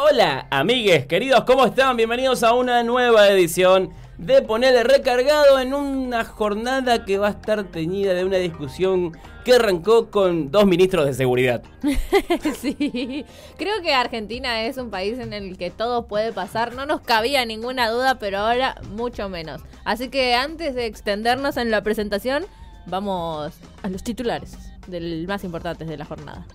Hola, amigues, queridos, ¿cómo están? Bienvenidos a una nueva edición de Ponerle Recargado en una jornada que va a estar teñida de una discusión que arrancó con dos ministros de seguridad. sí, creo que Argentina es un país en el que todo puede pasar, no nos cabía ninguna duda, pero ahora mucho menos. Así que antes de extendernos en la presentación, vamos a los titulares del más importantes de la jornada.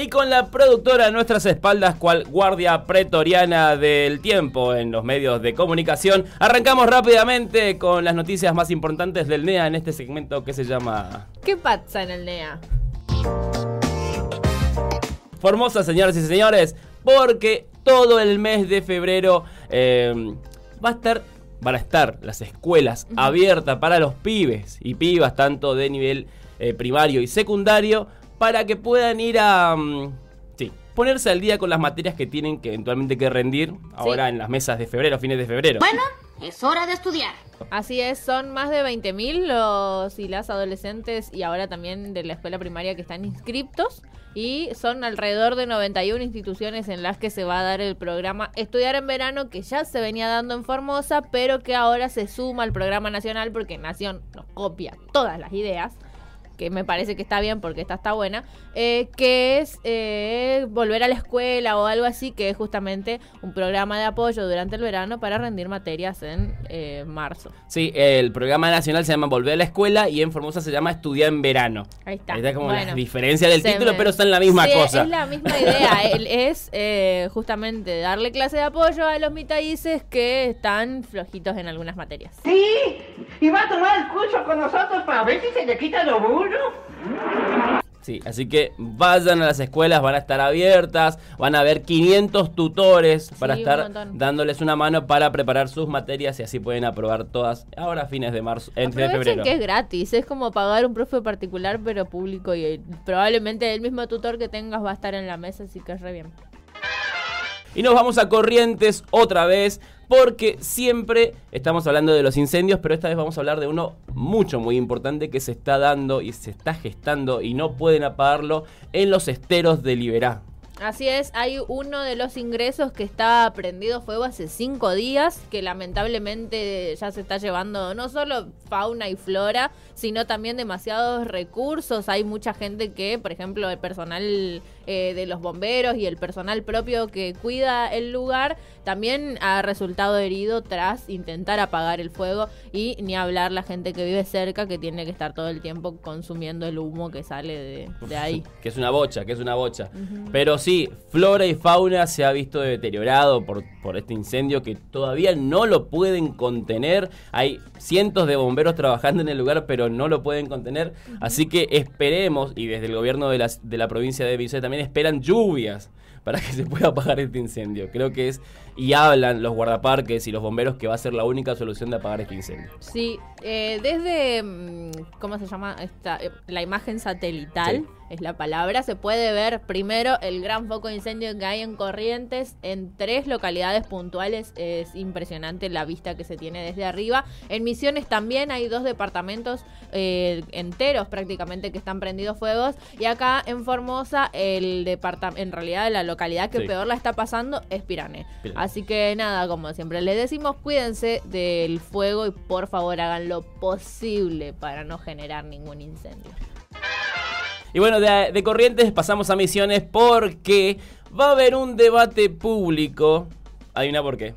Y con la productora a nuestras espaldas, cual guardia pretoriana del tiempo en los medios de comunicación, arrancamos rápidamente con las noticias más importantes del NEA en este segmento que se llama... ¿Qué pasa en el NEA? Formosa, señoras y señores, porque todo el mes de febrero eh, va a estar van a estar las escuelas abiertas para los pibes y pibas, tanto de nivel eh, primario y secundario, para que puedan ir a... mm, sí, ponerse al día con las materias que tienen que eventualmente que rendir ahora en las mesas de febrero, fines de febrero. Bueno, es hora de estudiar. Así es, son más de 20.000 los y las adolescentes y ahora también de la escuela primaria que están inscriptos. Y son alrededor de 91 instituciones en las que se va a dar el programa Estudiar en Verano, que ya se venía dando en Formosa, pero que ahora se suma al programa nacional porque Nación nos copia todas las ideas que me parece que está bien porque esta está buena, eh, que es eh, volver a la escuela o algo así, que es justamente un programa de apoyo durante el verano para rendir materias en eh, marzo. Sí, el programa nacional se llama Volver a la Escuela y en Formosa se llama Estudiar en Verano. Ahí está. Ahí está como la Bueno. diferencia del título, me- pero son la misma Sí, cosa. Es la misma idea. El- es eh, justamente darle clase de apoyo a los mitadices que están flojitos en algunas materias. Sí, y va a tomar el curso con nosotros para ver si se le quita lo burro. Sí, así que vayan a las escuelas, van a estar abiertas, van a haber 500 tutores para un estar dándoles una mano para preparar sus materias y así pueden aprobar todas ahora fines de marzo, en de febrero. que es gratis, es como pagar un profe particular pero público y probablemente el mismo tutor que tengas va a estar en la mesa, así que es re bien. Y nos vamos a Corrientes otra vez, porque siempre estamos hablando de los incendios, pero esta vez vamos a hablar de uno mucho, muy importante que se está dando y se está gestando y no pueden apagarlo en los esteros de Liberá. Así es, hay uno de los ingresos que está prendido fuego hace cinco días, que lamentablemente ya se está llevando no solo fauna y flora, sino también demasiados recursos. Hay mucha gente que, por ejemplo, el personal eh, de los bomberos y el personal propio que cuida el lugar, también ha resultado herido tras intentar apagar el fuego y ni hablar la gente que vive cerca que tiene que estar todo el tiempo consumiendo el humo que sale de, de ahí. Que es una bocha, que es una bocha. Pero sí, flora y fauna se ha visto deteriorado por, por este incendio que todavía no lo pueden contener. Hay cientos de bomberos trabajando en el lugar, pero no lo pueden contener. Así que esperemos, y desde el gobierno de, las- de la provincia de Viseu también esperan lluvias para que se pueda apagar este incendio. Creo que es, y hablan los guardaparques y los bomberos que va a ser la única solución de apagar este incendio. Sí, eh, desde, mm, ¿cómo se llama? Esta, eh, la imagen satelital, Sí. Es la palabra, se puede ver primero el gran foco de incendio que hay en Corrientes en tres localidades puntuales. Es impresionante la vista que se tiene desde arriba. En Misiones también hay dos departamentos eh, enteros prácticamente que están prendidos fuegos. Y acá en Formosa, el departamento, en realidad la localidad que Sí. peor la está pasando es Pirané. Pirané. Así que nada, como siempre les decimos, cuídense del fuego y por favor hagan lo posible para no generar ningún incendio. Y bueno, de, de Corrientes pasamos a Misiones porque va a haber un debate público. Hay una por qué.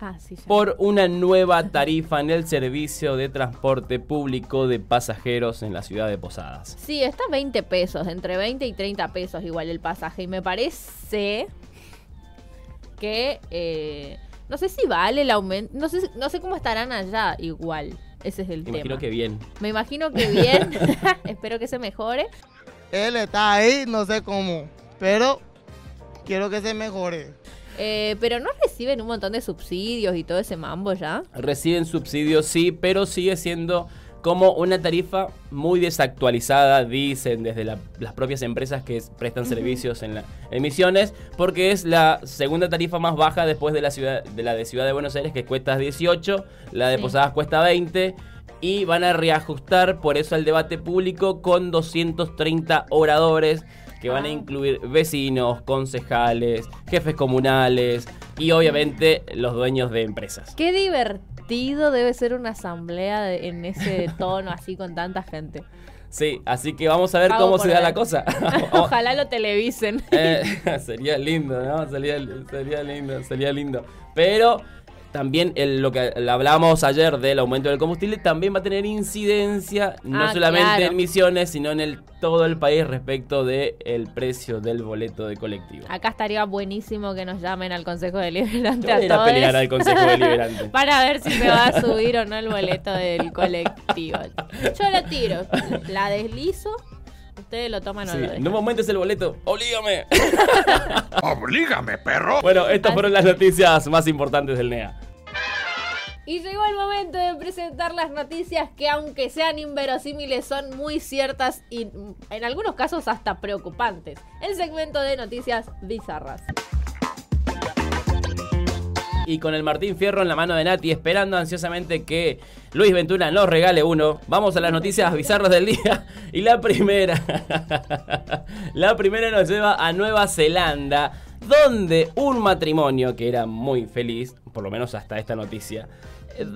Ah, sí. Por una nueva tarifa en el servicio de transporte público de pasajeros en la ciudad de Posadas. Sí, está 20 pesos, entre 20 y 30 pesos igual el pasaje. Y me parece que eh, no sé si vale el aumento, no sé, no sé cómo estarán allá igual. Ese es el Me tema. imagino que bien. Me imagino que bien. Espero que se mejore. Él está ahí, no sé cómo, pero quiero que se mejore. Eh, pero no reciben un montón de subsidios y todo ese mambo ya. Reciben subsidios, sí, pero sigue siendo como una tarifa muy desactualizada, dicen desde la- las propias empresas que es- prestan servicios en las emisiones, porque es la segunda tarifa más baja después de la ciudad de la de Ciudad de Buenos Aires que cuesta 18, la de Sí. Posadas cuesta 20 y van a reajustar por eso al debate público con 230 oradores que van a Ah. incluir vecinos, concejales, jefes comunales y obviamente los dueños de empresas. Qué divertido debe ser una asamblea de- en ese tono así con tanta gente. Sí, así que vamos a ver Pago cómo se da la cosa. Ojalá lo televisen. Eh, sería lindo, ¿no? Sería, sería lindo, sería lindo. Pero también el- lo que hablábamos ayer del aumento del combustible también va a tener incidencia no Ah, solamente claro. en Misiones, sino en el, todo el país respecto del el precio del boleto de colectivo. Acá estaría buenísimo que nos llamen al Consejo Deliberante Yo voy a a ir a todos pelear al Consejo Deliberante. para ver si me va a subir o no el boleto del colectivo. Yo lo tiro, la deslizo, ustedes lo toman o Sí, lo dejan. no me aumentes el boleto, oblígame. ¡Oblígame, perro! bueno, estas fueron las noticias más importantes del NEA. Y llegó el momento de presentar las noticias que aunque sean inverosímiles son muy ciertas y en algunos casos hasta preocupantes. El segmento de noticias bizarras. Y con el Martín Fierro en la mano de Nati, esperando ansiosamente que Luis Ventura nos regale uno. Vamos a las noticias bizarras del día. Y la primera. la primera nos lleva a Nueva Zelanda, donde un matrimonio que era muy feliz, por lo menos hasta esta noticia. eh,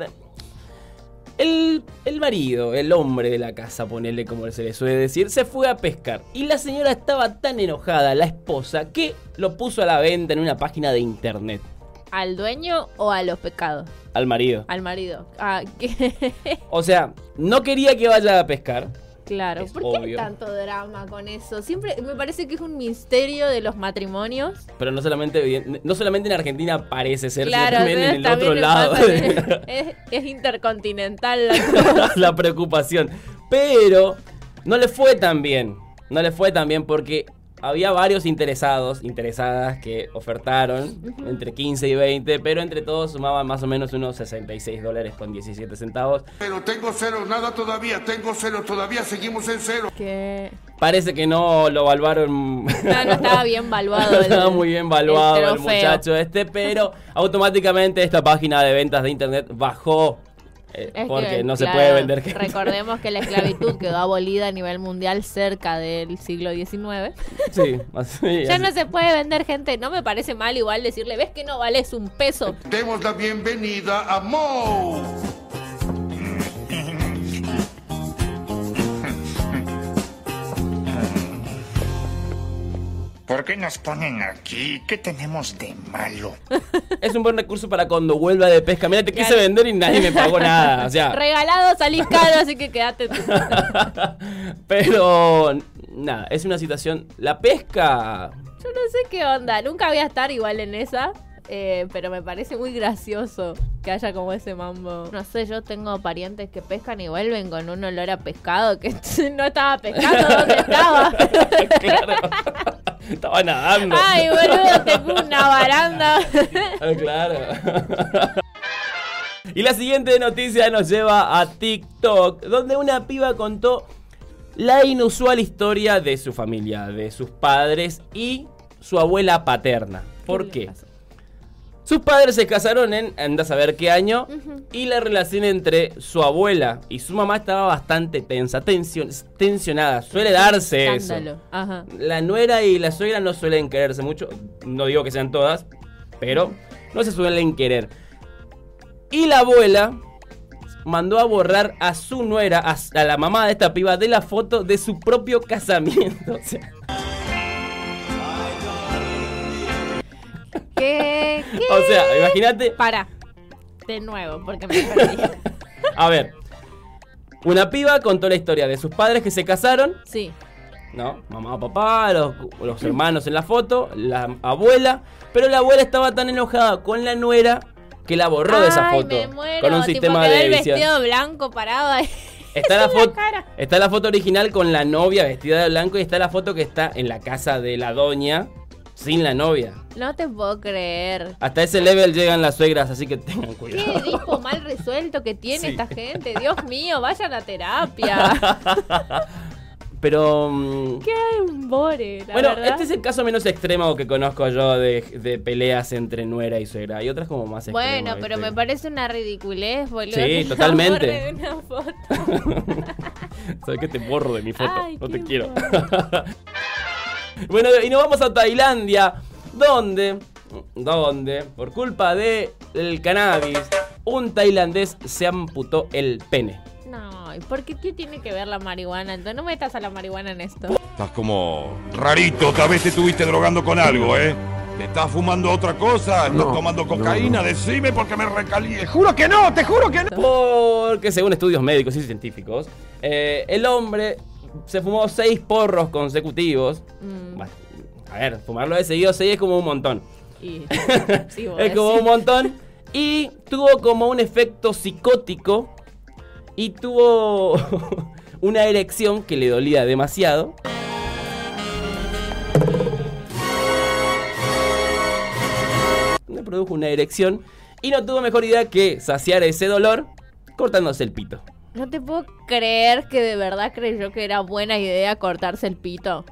El, el marido, el hombre de la casa, ponele como se le suele decir, se fue a pescar. Y la señora estaba tan enojada, la esposa, que lo puso a la venta en una página de internet. ¿Al dueño o a los pecados? Al marido. Al marido. Ah, O sea, no quería que vaya a pescar. Claro. Es ¿Por qué hay obvio. tanto drama con eso? Siempre me parece que es un misterio de los matrimonios. Pero no solamente, no solamente en Argentina parece ser, claro, sino también en el otro lado. es, es intercontinental la cosa. la preocupación. Pero no le fue tan bien. No le fue tan bien porque había varios interesados, interesadas que ofertaron entre 15 y 20, pero entre todos sumaban más o menos unos 66 dólares con 17 centavos. Pero tengo cero, nada todavía, tengo cero, todavía seguimos en cero. Que Parece que no lo evaluaron. no, no estaba bien valuado. No estaba muy bien valuado el, muchacho este, pero automáticamente esta página de ventas de internet bajó. Eh, Es porque que, no se puede vender gente. Recordemos que la esclavitud quedó abolida a nivel mundial cerca del siglo XIX. Sí, así, Ya así. no se puede vender gente. No me parece mal igual decirle, ¿ves que no vales un peso? Demos la bienvenida a Mo. ¿Por qué nos ponen aquí? ¿Qué tenemos de malo? Es un buen recurso para cuando vuelva de pesca. Mira, te quise Claro. vender y nadie me pagó nada. O sea, Regalado salís caro, así que quédate tú. pero nada, es una situación. La pesca. Yo no sé qué onda. Nunca voy a estar igual en esa. eh, pero me parece muy gracioso que haya como ese mambo. No sé, yo tengo parientes que pescan y vuelven con un olor a pescado que no estaba pescando, ¿dónde estaba? claro. Estaba nadando. Ay, boludo, tengo una baranda. Ah, claro. y la siguiente noticia nos lleva a TikTok, donde una piba contó la inusual historia de su familia, de sus padres y su abuela paterna. ¿Por qué? Sus padres se casaron en, anda a saber qué año, y la relación entre su abuela y su mamá estaba bastante tensa, tension- tensionada. Suele darse eso. Ajá. La nuera y la suegra no suelen quererse mucho. No digo que sean todas, pero no se suelen querer. Y la abuela mandó a borrar a su nuera, a, a la mamá de esta piba, de la foto de su propio casamiento. O sea, ¿Qué? ¿Qué? o sea, imagínate. Para. De nuevo, porque me perdí. A ver. Una piba contó la historia de sus padres que se casaron, Sí. ¿no? Mamá, papá, los, los hermanos en la foto, la abuela. Pero la abuela estaba tan enojada con la nuera que la borró de esa foto. me muero. Con un tipo, sistema de el edición. vestido blanco parado ahí. Está la, foto, está la foto original con la novia vestida de blanco y está la foto que está en la casa de la doña sin la novia. No te puedo creer. Hasta ese level llegan las suegras, así que tengan Qué cuidado. disco mal resuelto que tiene Sí. esta gente. Dios mío, vayan a terapia. Pero. mm, Qué embore, la bueno, verdad. este es el caso menos extremo que conozco yo de, de peleas entre nuera y suegra. Hay otras como más extremas. Bueno, pero ¿viste? me parece una ridiculez, boludo. Sí, totalmente. borre de una foto. Sabes que te borro de mi foto. Ay, no qué te quiero. bueno, y nos vamos a Tailandia, donde, donde, por culpa de el cannabis, un tailandés se amputó el pene. No, ¿y por qué, qué tiene que ver la marihuana? Entonces no metas a la marihuana en esto. Estás como rarito, tal vez te estuviste drogando con algo, ¿eh? ¿Te estás fumando otra cosa? ¿Estás tomando cocaína? Decime porque me recalié. Juro que no, te juro que no. Porque según estudios médicos y científicos, eh, el hombre se fumó seis porros consecutivos. Mm, Bueno, a ver, fumarlo de seguido seis es como un montón. y, sí, es como un montón. Y tuvo como un efecto psicótico. Y tuvo una erección que le dolía demasiado. Le produjo una erección. Y no tuvo mejor idea que saciar ese dolor cortándose el pito. No te puedo creer que de verdad creyó que era buena idea cortarse el pito.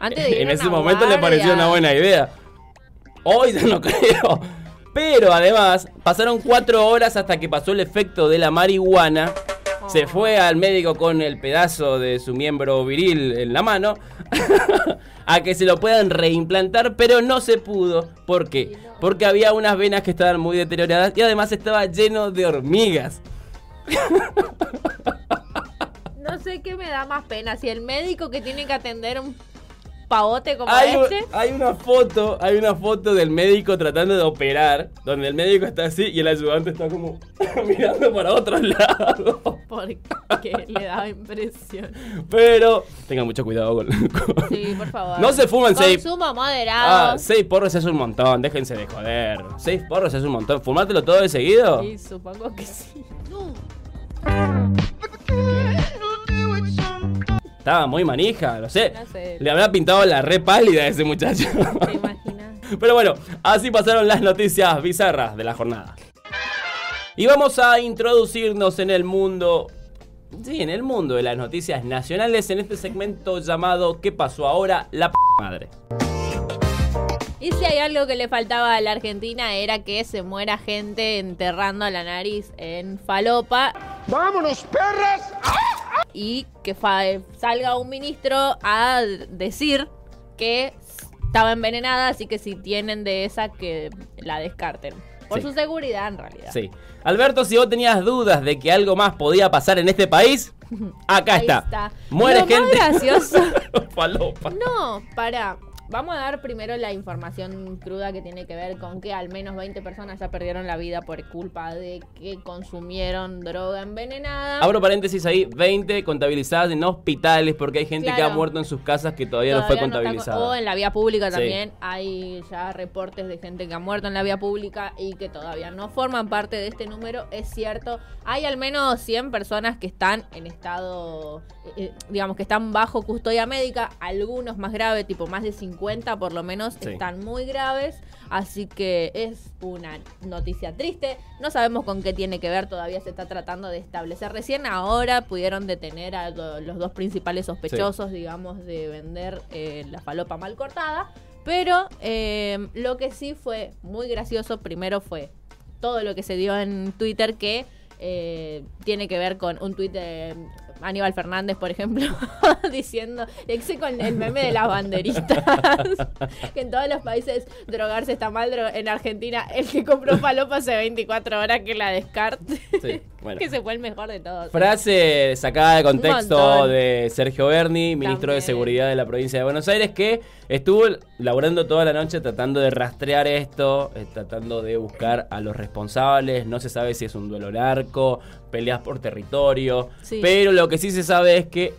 Antes de ir en a ese una momento le pareció una buena idea. Hoy ya no creo. Pero además, pasaron cuatro horas hasta que pasó el efecto de la marihuana. Se fue al médico con el pedazo de su miembro viril en la mano. a que se lo puedan reimplantar, pero no se pudo. ¿Por qué? Porque había unas venas que estaban muy deterioradas y además estaba lleno de hormigas. No sé qué me da más pena, si el médico que tiene que atender un pavote como Hay, este. hay una foto, hay una foto del médico tratando de operar, donde el médico está así y el ayudante está como mirando para otro lado. Porque le daba impresión. Pero tengan mucho cuidado con. con- Sí, por favor. No se fuman seis. Consumo moderado. Ah, seis porros es un montón, déjense de joder. Seis porros es un montón. ¿Fumártelo todo de seguido? Sí, supongo que sí. Estaba muy manija, lo sé. No sé. Le habrá pintado la re pálida a ese muchacho. ¿Te imaginas? Pero bueno, así pasaron las noticias bizarras de la jornada. Y vamos a introducirnos en el mundo. Sí, en el mundo de las noticias nacionales en este segmento llamado ¿Qué pasó ahora? La p madre. Y si hay algo que le faltaba a la Argentina era que se muera gente enterrando la nariz en falopa ¡Vámonos, perras! y que salga un ministro a decir que estaba envenenada, así que si tienen de esa que la descarten. Por Sí. su seguridad en realidad. Sí. Alberto, si vos tenías dudas de que algo más podía pasar en este país, acá Ahí está. está. Muere Lo más gente. gracioso. Falopa. No, para. Vamos a dar primero la información cruda que tiene que ver con que al menos 20 personas ya perdieron la vida por culpa de que consumieron droga envenenada. Abro paréntesis ahí, 20 contabilizadas en hospitales porque hay gente que ha muerto en sus casas que todavía, no fue contabilizada. o en la vía pública Sí. también hay ya reportes de gente que ha muerto en la vía pública y que todavía no forman parte de este número. Es cierto, hay al menos 100 personas que están en estado, eh, eh, digamos que están bajo custodia médica, algunos más graves, tipo más de 50 por lo menos, Sí. están muy graves. Así que es una noticia triste. No sabemos con qué tiene que ver, todavía se está tratando de establecer. Recién ahora pudieron detener a lo- los dos principales sospechosos, digamos, de vender eh, la falopa mal cortada. Pero eh, lo que sí fue muy gracioso, primero fue todo lo que se dio en Twitter que eh, tiene que ver con un tuit de Aníbal Fernández, por ejemplo, diciendo, exe con el meme de las banderitas, que en todos los países drogarse está mal, en Argentina el que compró falopa hace 24 horas que la descarte, Sí, bueno. que se fue el mejor de todos. Frase sacada de contexto de Sergio Berni, ministro de. Seguridad de la provincia de Buenos Aires, que estuvo laburando toda la noche tratando de rastrear esto, eh, tratando de buscar a los responsables. No se sabe si es un duelo largo, peleas por territorio, Sí. pero lo que sí se sabe es que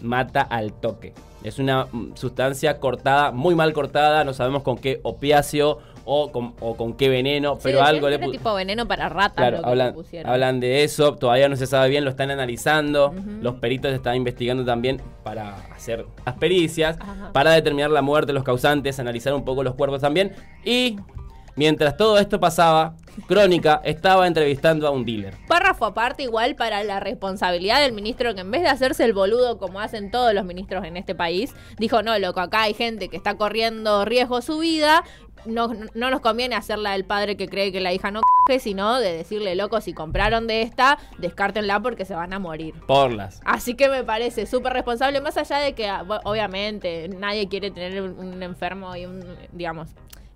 mata al toque. Es una mm, sustancia cortada, muy mal cortada, no sabemos con qué opiáceo o con, o con qué veneno, Sí, pero algo le era pu- tipo veneno para ratas Claro, lo que le hablan, pusieron. hablan de eso, todavía no se sabe bien, lo están analizando. Los peritos están investigando también para hacer las pericias, Ajá. para determinar la muerte, los causantes, analizar un poco los cuerpos también. Y mientras todo esto pasaba, Crónica estaba entrevistando a un dealer. Párrafo aparte igual para la responsabilidad del ministro que en vez de hacerse el boludo como hacen todos los ministros en este país, dijo, no, loco, acá hay gente que está corriendo riesgo su vida, no, no nos conviene hacerla del padre que cree que la hija no coge, sino de decirle, loco, si compraron de esta, descártenla porque se van a morir. Porlas. Así que me parece súper responsable, más allá de que ah, obviamente nadie quiere tener un, un enfermo y un, digamos,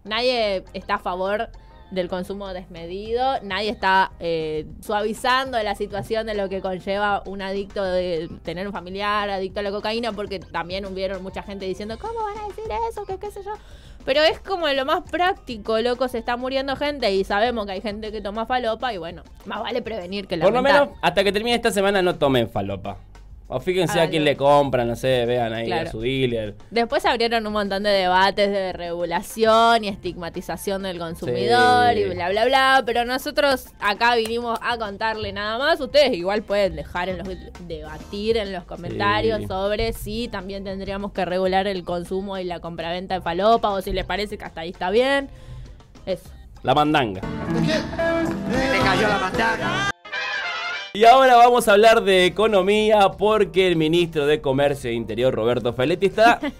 nadie está a favor del consumo desmedido, nadie está eh, suavizando la situación de lo que conlleva un adicto de tener un familiar adicto a la cocaína, porque también hubieron mucha gente diciendo, ¿cómo van a decir eso? ¿Qué, qué sé yo? Pero es como lo más práctico, loco, se está muriendo gente y sabemos que hay gente que toma falopa y bueno, más vale prevenir que Por lo lamentar. menos hasta que termine esta semana no tomen falopa. O fíjense Ah, a quién no. le compran, no sé, vean ahí Claro. a su dealer. Después abrieron un montón de debates de regulación y estigmatización del consumidor Sí. y bla, bla, bla. Pero nosotros acá vinimos a contarle nada más. Ustedes igual pueden dejar en los debatir en los comentarios Sí. sobre si también tendríamos que regular el consumo y la compraventa de falopa o si les parece que hasta ahí está bien. Eso. La mandanga. Y ahora vamos a hablar de economía porque el ministro de Comercio e Interior, Roberto Feletti, está...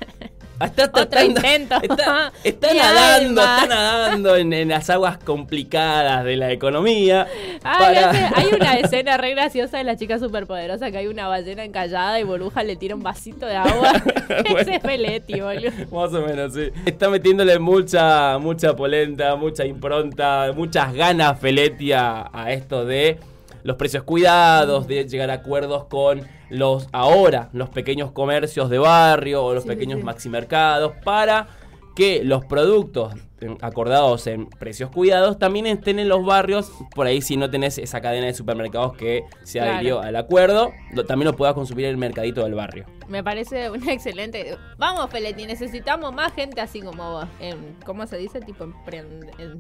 Está Otro tratando- intento. Está, está nadando, alma. está nadando en, en las aguas complicadas de la economía. Ay, para- hace- hay una escena re graciosa de la chica superpoderosa que hay una ballena encallada y Burbuja le tira un vasito de agua. Bueno. Ese es Peletti, boludo. Más o menos, sí. Está metiéndole mucha, mucha polenta, mucha impronta, muchas ganas Feletti a, a esto de los precios cuidados, de llegar a acuerdos con los ahora, los pequeños comercios de barrio o los Sí, pequeños sí. maximercados para que los productos eh, acordados en precios cuidados también estén en los barrios, por ahí si no tenés esa cadena de supermercados que se Claro. adhirió al acuerdo, lo- también lo puedas consumir en el mercadito del barrio. Me parece una excelente. Vamos, Peletti, necesitamos más gente así como vos. En- ¿Cómo se dice? Tipo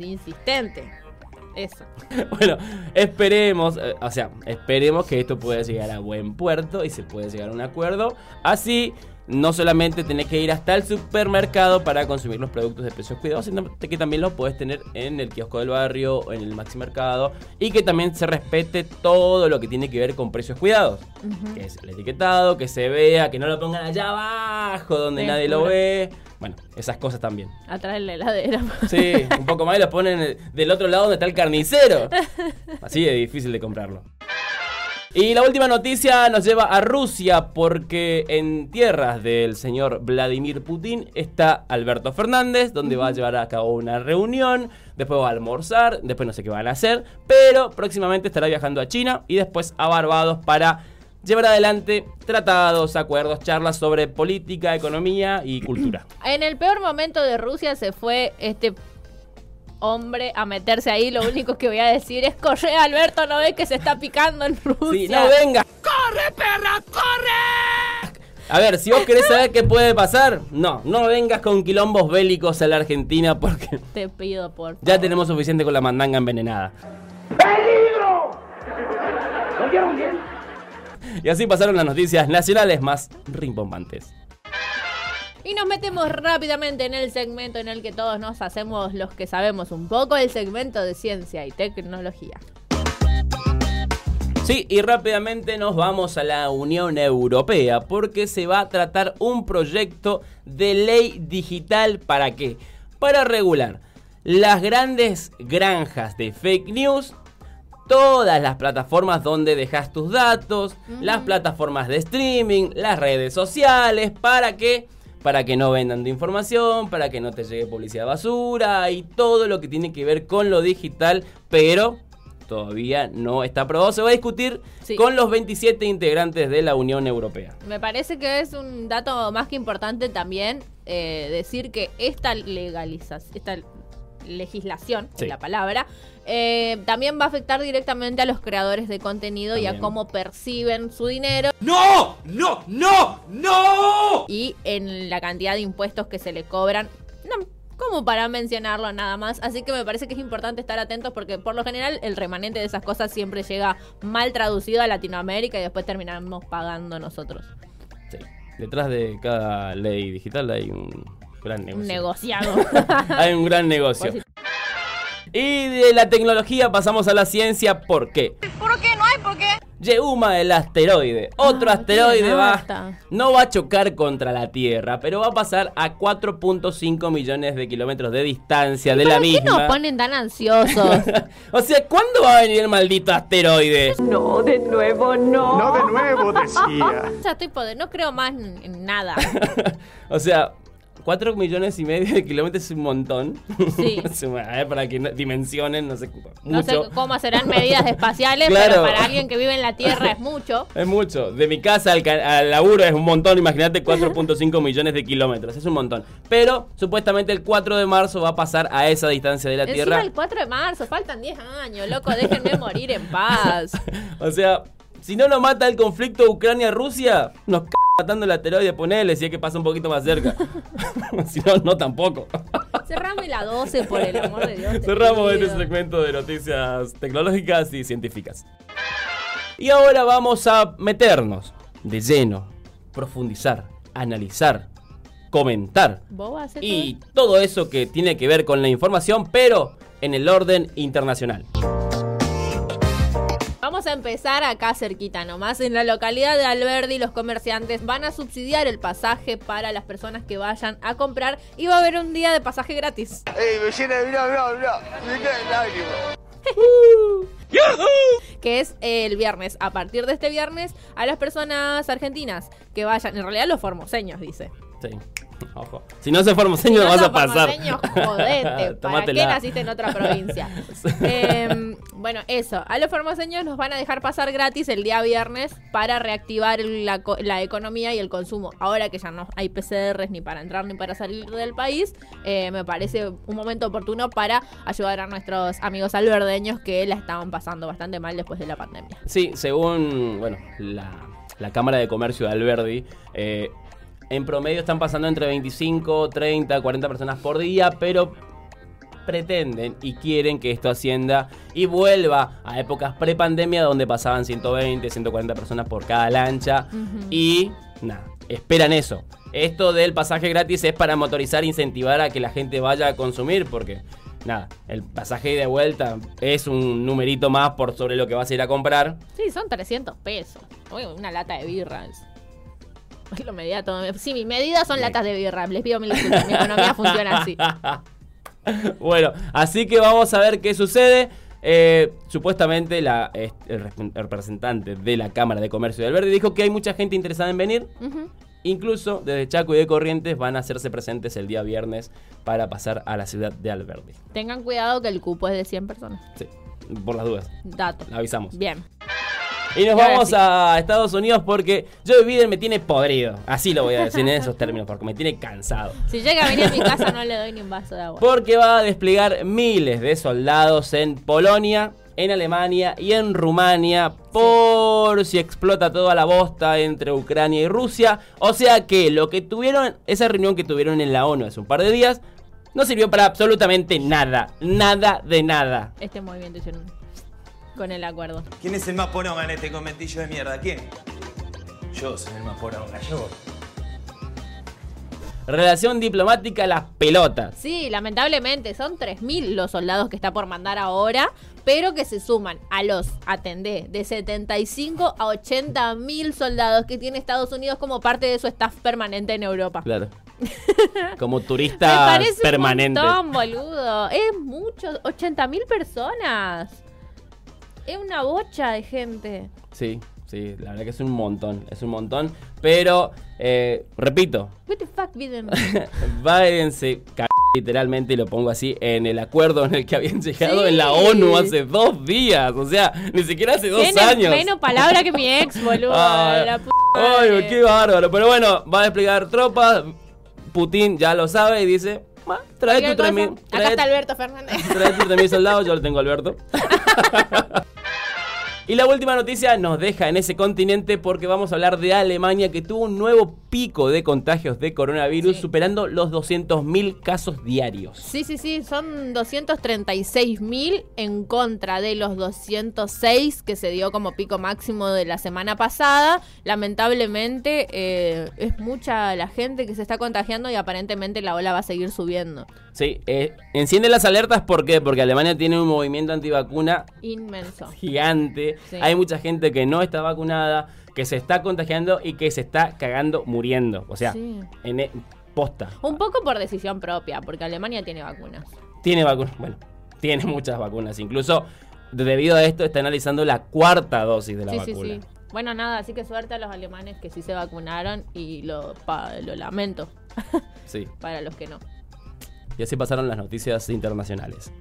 insistente. Eso. Bueno, esperemos, eh, o sea, esperemos que esto pueda llegar a buen puerto y se pueda llegar a un acuerdo. Así, no solamente tenés que ir hasta el supermercado para consumir los productos de precios cuidados, sino que también los puedes tener en el kiosco del barrio o en el maximercado y que también se respete todo lo que tiene que ver con precios cuidados. Que es el etiquetado, que se vea, que no lo pongan allá abajo donde nadie lo ve. Bueno, esas cosas también. Atrás de la heladera. Sí, un poco más y lo ponen del otro lado donde está el carnicero. Así de difícil de comprarlo. Y la última noticia nos lleva a Rusia porque en tierras del señor Vladimir Putin está Alberto Fernández, donde va a llevar a cabo una reunión, después va a almorzar, después no sé qué van a hacer, pero próximamente estará viajando a China y después a Barbados para llevar adelante tratados, acuerdos, charlas sobre política, economía y cultura. En el peor momento de Rusia se fue este hombre a meterse ahí. Lo único que voy a decir es: corre, Alberto, no ves que se está picando en Rusia. Sí, no venga. ¡Corre, perra, corre! A ver, si vos querés saber qué puede pasar, no, no vengas con quilombos bélicos a la Argentina porque Te pido por. ya tenemos suficiente con la mandanga envenenada. ¡Peligro! ¿Lo oyeron bien? Y así pasaron las noticias nacionales más rimbombantes. Y nos metemos rápidamente en el segmento en el que todos nos hacemos los que sabemos un poco, el segmento de ciencia y tecnología. Sí, y rápidamente nos vamos a la Unión Europea porque se va a tratar un proyecto de ley digital para qué? Para regular las grandes granjas de fake news, todas las plataformas donde dejas tus datos, las plataformas de streaming, las redes sociales, ¿para qué? Para que no vendan tu información, para que no te llegue publicidad basura y todo lo que tiene que ver con lo digital, pero todavía no está aprobado. Se va a discutir Sí. con los 27 integrantes de la Unión Europea. Me parece que es un dato más que importante también eh, decir que esta legalización, esta legislación, Sí. la palabra, eh, también va a afectar directamente a los creadores de contenido y a cómo perciben su dinero ¡No! ¡No! ¡No! ¡No! y en la cantidad de impuestos que se le cobran. No, como para mencionarlo nada más. Así que me parece que es importante estar atentos porque por lo general el remanente de esas cosas siempre llega mal traducido a Latinoamérica y después terminamos pagando nosotros. Sí. Detrás de cada ley digital hay un gran Un negocio. negociado. hay un gran negocio. Pues Y de la tecnología pasamos a la ciencia. ¿Por qué? ¿Por qué? No hay por qué. Yeuma, el asteroide. Otro Ah, asteroide va. No va a chocar contra la Tierra, pero va a pasar a 4.5 millones de kilómetros de distancia de la ¿Por qué misma. nos ponen tan ansiosos? o sea, ¿cuándo va a venir el maldito asteroide? No de nuevo, decía. ya estoy poder, no creo más en nada. o sea, 4 millones y medio de kilómetros es un montón. Sí. A ver, para que dimensionen, no sé. No sé cómo serán medidas espaciales, Claro. pero para alguien que vive en la Tierra es mucho. Es mucho. De mi casa al, al laburo es un montón. Imagínate 4.5 millones de kilómetros. Es un montón. Pero supuestamente el 4 de marzo va a pasar a esa distancia de la Encima Tierra. el 4 de marzo, faltan 10 años, loco, déjenme morir en paz. O sea, si no nos mata el conflicto Ucrania-Rusia, nos c matando el asteroide, ponele, si es que pasa un poquito más cerca. si no, no tampoco. Cerrame la 12, por el amor de Dios. Cerramos este segmento de noticias tecnológicas y científicas. Y ahora vamos a meternos de lleno, profundizar, analizar, comentar ¿Vos vas a hacer y todo eso que tiene que ver con la información, pero en el orden internacional. Vamos a empezar acá cerquita nomás. En la localidad de Alberdi los comerciantes van a subsidiar el pasaje para las personas que vayan a comprar y va a haber un día de pasaje gratis. Ey, me llena de mirá, mirá, mirá. Me que es el viernes. A partir de este viernes, a las personas argentinas que vayan, en realidad los formoseños, dice. Sí. Ojo. Si no se formoseño, Si lo no vas a sos pasar. formoseño, jodete. ¿Para qué naciste en otra provincia? Em, bueno, eso. A los formoseños nos van a dejar pasar gratis el día viernes para reactivar la, la economía y el consumo. Ahora que ya no hay PCRs ni para entrar ni para salir del país, eh, me parece un momento oportuno para ayudar a nuestros amigos alberdeños que la estaban pasando bastante mal después de la pandemia. Sí, según bueno, la, la Cámara de Comercio de Alberdi, eh, en promedio están pasando entre 25, 30, 40 personas por día, pero pretenden y quieren que esto ascienda y vuelva a épocas prepandemia donde pasaban 120, 140 personas por cada lancha y nada, esperan eso. Esto del pasaje gratis es para motorizar e incentivar a que la gente vaya a consumir porque nada, el pasaje de vuelta es un numerito más por sobre lo que vas a ir a comprar. Sí, son 300 pesos. Uy, una lata de birra. es- Lo medía todo. Sí, mi medida son latas de birra. Les pido mil disculpas. Mi economía funciona así. bueno, así que vamos a ver qué sucede. Eh, supuestamente la, eh, el re- el representante de la Cámara de Comercio de Alberdi dijo que hay mucha gente interesada en venir. Incluso desde Chaco y de Corrientes van a hacerse presentes el día viernes para pasar a la ciudad de Alberdi. Tengan cuidado que el cupo es de 100 personas. Sí, por las dudas, Dato. la avisamos. Bien. Y nos vamos sí. a Estados Unidos porque Joe Biden me tiene podrido. Así lo voy a decir en esos términos, porque me tiene cansado. Si llega a venir a mi casa, no le doy ni un vaso de agua. Porque va a desplegar miles de soldados en Polonia, en Alemania y en Rumania por si explota toda la bosta entre Ucrania y Rusia. O sea que lo que tuvieron, esa reunión que tuvieron en la ONU hace un par de días, no sirvió para absolutamente nada. Nada de nada. Este movimiento hicieron con el acuerdo. ¿Quién es el más poronga en este conventillo de mierda? ¿Quién? Yo soy el más poronga, yo. Relación diplomática, las pelotas. Sí, lamentablemente son 3.000 los soldados que está por mandar ahora, pero que se suman a los, atendé, de 75 a 80 mil soldados que tiene Estados Unidos como parte de su staff permanente en Europa. Claro. Como Me turista parece permanente. un montón, boludo. Es mucho, 80 mil personas. Es una bocha de gente. Sí, sí, la verdad que es un montón, es un montón. Pero, eh, repito, What the fuck, Biden? Biden se cagó literalmente, y lo pongo así, en el acuerdo en el que habían llegado Sí. en la ONU hace dos días. O sea, ni siquiera hace dos Tiene años. menos palabra que mi ex, boludo. Ay, la p- ay, qué bárbaro. Pero bueno, va a desplegar tropas. Putin ya lo sabe y dice: "Ma, trae tu Cualquier 3.000 cosa. Acá está Alberto Fernández. trae tu 3.000 soldados. Yo lo tengo a Alberto. Y la última noticia nos deja en ese continente porque vamos a hablar de Alemania que tuvo un nuevo pico de contagios de coronavirus Sí. superando los 200.000 casos diarios. Sí, sí, sí, son 236 mil en contra de los 206 que se dio como pico máximo de la semana pasada. Lamentablemente eh, es mucha la gente que se está contagiando y aparentemente la ola va a seguir subiendo. Sí, eh, enciende las alertas ¿por qué? porque Alemania tiene un movimiento antivacuna Inmenso. gigante. Sí. Hay mucha gente que no está vacunada, que se está contagiando y que se está cagando muriendo. O sea, Sí. en e- posta. Un poco por decisión propia, porque Alemania tiene vacunas. Tiene vacunas, bueno, tiene muchas vacunas. Incluso debido a esto está analizando la cuarta dosis de la Sí, sí, vacuna. sí. Bueno, nada, así que suerte a los alemanes que sí se vacunaron y lo, pa- lo lamento Sí. para los que no. Y así pasaron las noticias internacionales.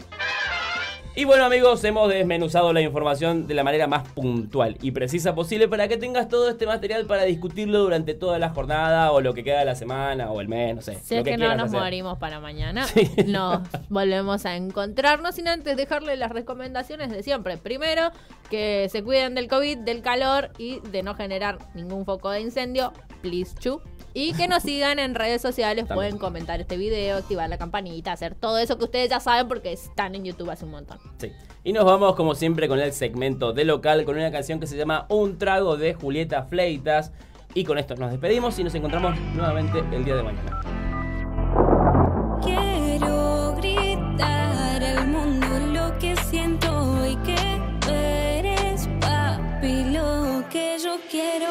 Y bueno amigos, hemos desmenuzado la información de la manera más puntual y precisa posible para que tengas todo este material para discutirlo durante toda la jornada o lo que queda de la semana o el mes, no sé. Si lo es que, no quieras nos hacer. morimos para mañana, Sí. nos volvemos a encontrarnos sin antes dejarle las recomendaciones de siempre. Primero, que se cuiden del COVID, del calor y de no generar ningún foco de incendio. Please, chu. Y que nos sigan en redes sociales, También. pueden comentar este video, activar la campanita, hacer todo eso que ustedes ya saben porque están en YouTube hace un montón. Sí. Y nos vamos como siempre con el segmento de local con una canción que se llama Un trago de Julieta Fleitas. Y con esto nos despedimos y nos encontramos nuevamente el día de mañana. Quiero gritar al mundo lo que siento y que tú eres papi lo que yo quiero.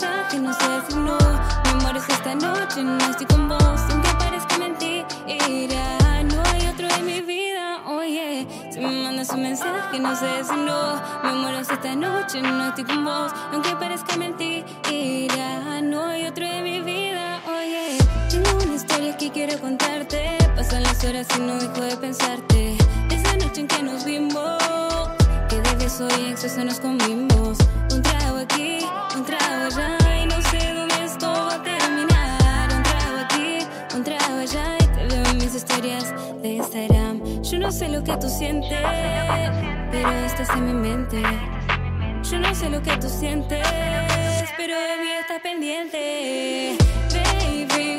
Mensaje, no sé si no. Me mueres esta noche, no estoy con vos. Aunque parezca mentira, no hay otro en mi vida, oye. Si me mandas un mensaje, no sé si no. Me mueres esta noche, no estoy con vos. Aunque parezca mentira, no hay otro en mi vida, oye. Tengo una historia que quiero contarte. Pasan las horas y no dejo de pensarte. Esa noche en que nos vimos, que de beso exceso nos comimos. Un trago aquí, un trago allá, y no sé dónde esto va a terminar. Un trago aquí, un trago allá, y te veo en mis historias de Instagram. Yo no sé lo que tú sientes, pero estás en mi mente. Yo no sé lo que tú sientes, pero de mí estás pendiente. Baby,